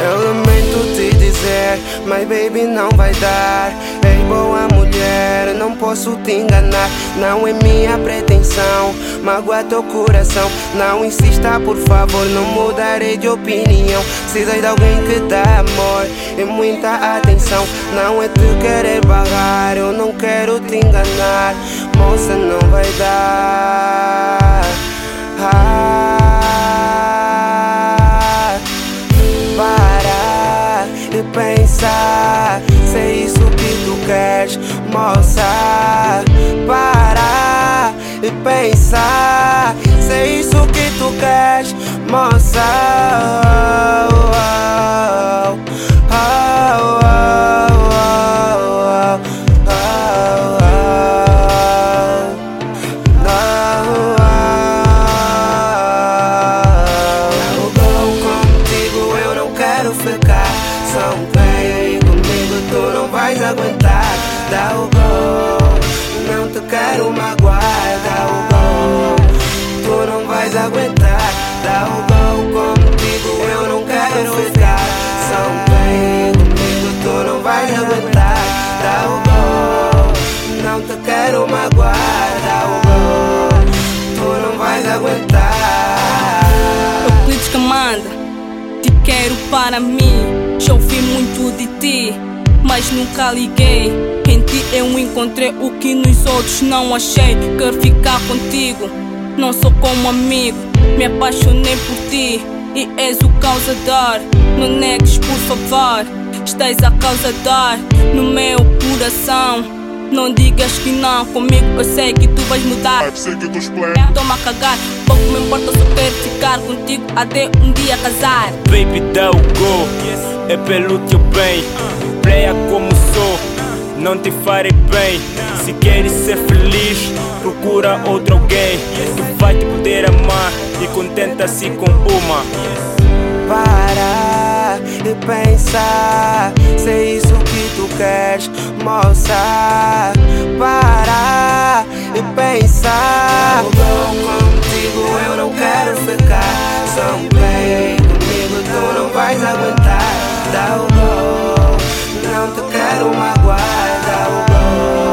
Eu lamento te dizer, mas baby não vai dar. Ei, boa mulher, não posso te enganar. Não é minha pretensão, magoa teu coração. Não insista, por favor, não mudarei de opinião. Precisas de alguém que dá amor e muita atenção. Não é tu querer barrar, eu não quero te enganar. Moça, não vai dar. Pensar. Se é isso que tu queres, moça Para e pensar. Se é isso que tu queres, moça aguentar. Dá o gol, não te quero magoar. Dá o gol, tu não vais aguentar. Dá o gol contigo, eu não quero ficar. São bem comigo, tu não vais aguentar. Dá o gol, não te quero magoar. Dá o gol, tu não vais aguentar. Euclides que manda, te quero para mim. Já ouvi muito de ti mas nunca liguei. Em ti eu encontrei o que nos outros não achei. Quero ficar contigo, não sou como amigo. Me apaixonei por ti e és o causador. Não negues, por favor, estás a causar no meu coração. Não digas que não, comigo eu sei que tu vais mudar. Toma a cagar, pouco me importa, só quero ficar contigo até um dia casar. Baby, dá o go, é pelo teu bem player como sou, não te farei bem. Se queres ser feliz, procura outro alguém que vai te poder amar e contenta-se com uma. Para e pensar se é isso que tu queres, moça. quero magoar, o gol.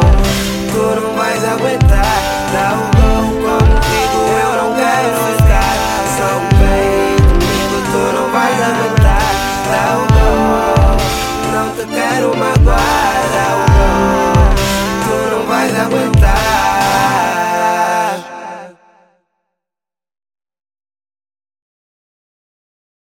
Tu não vais aguentar, dá o gol. Como digo, eu não quero estar Só o bem tu não vais aguentar, dá o gol. Não te quero magoar, dá o gol. Tu não vais aguentar.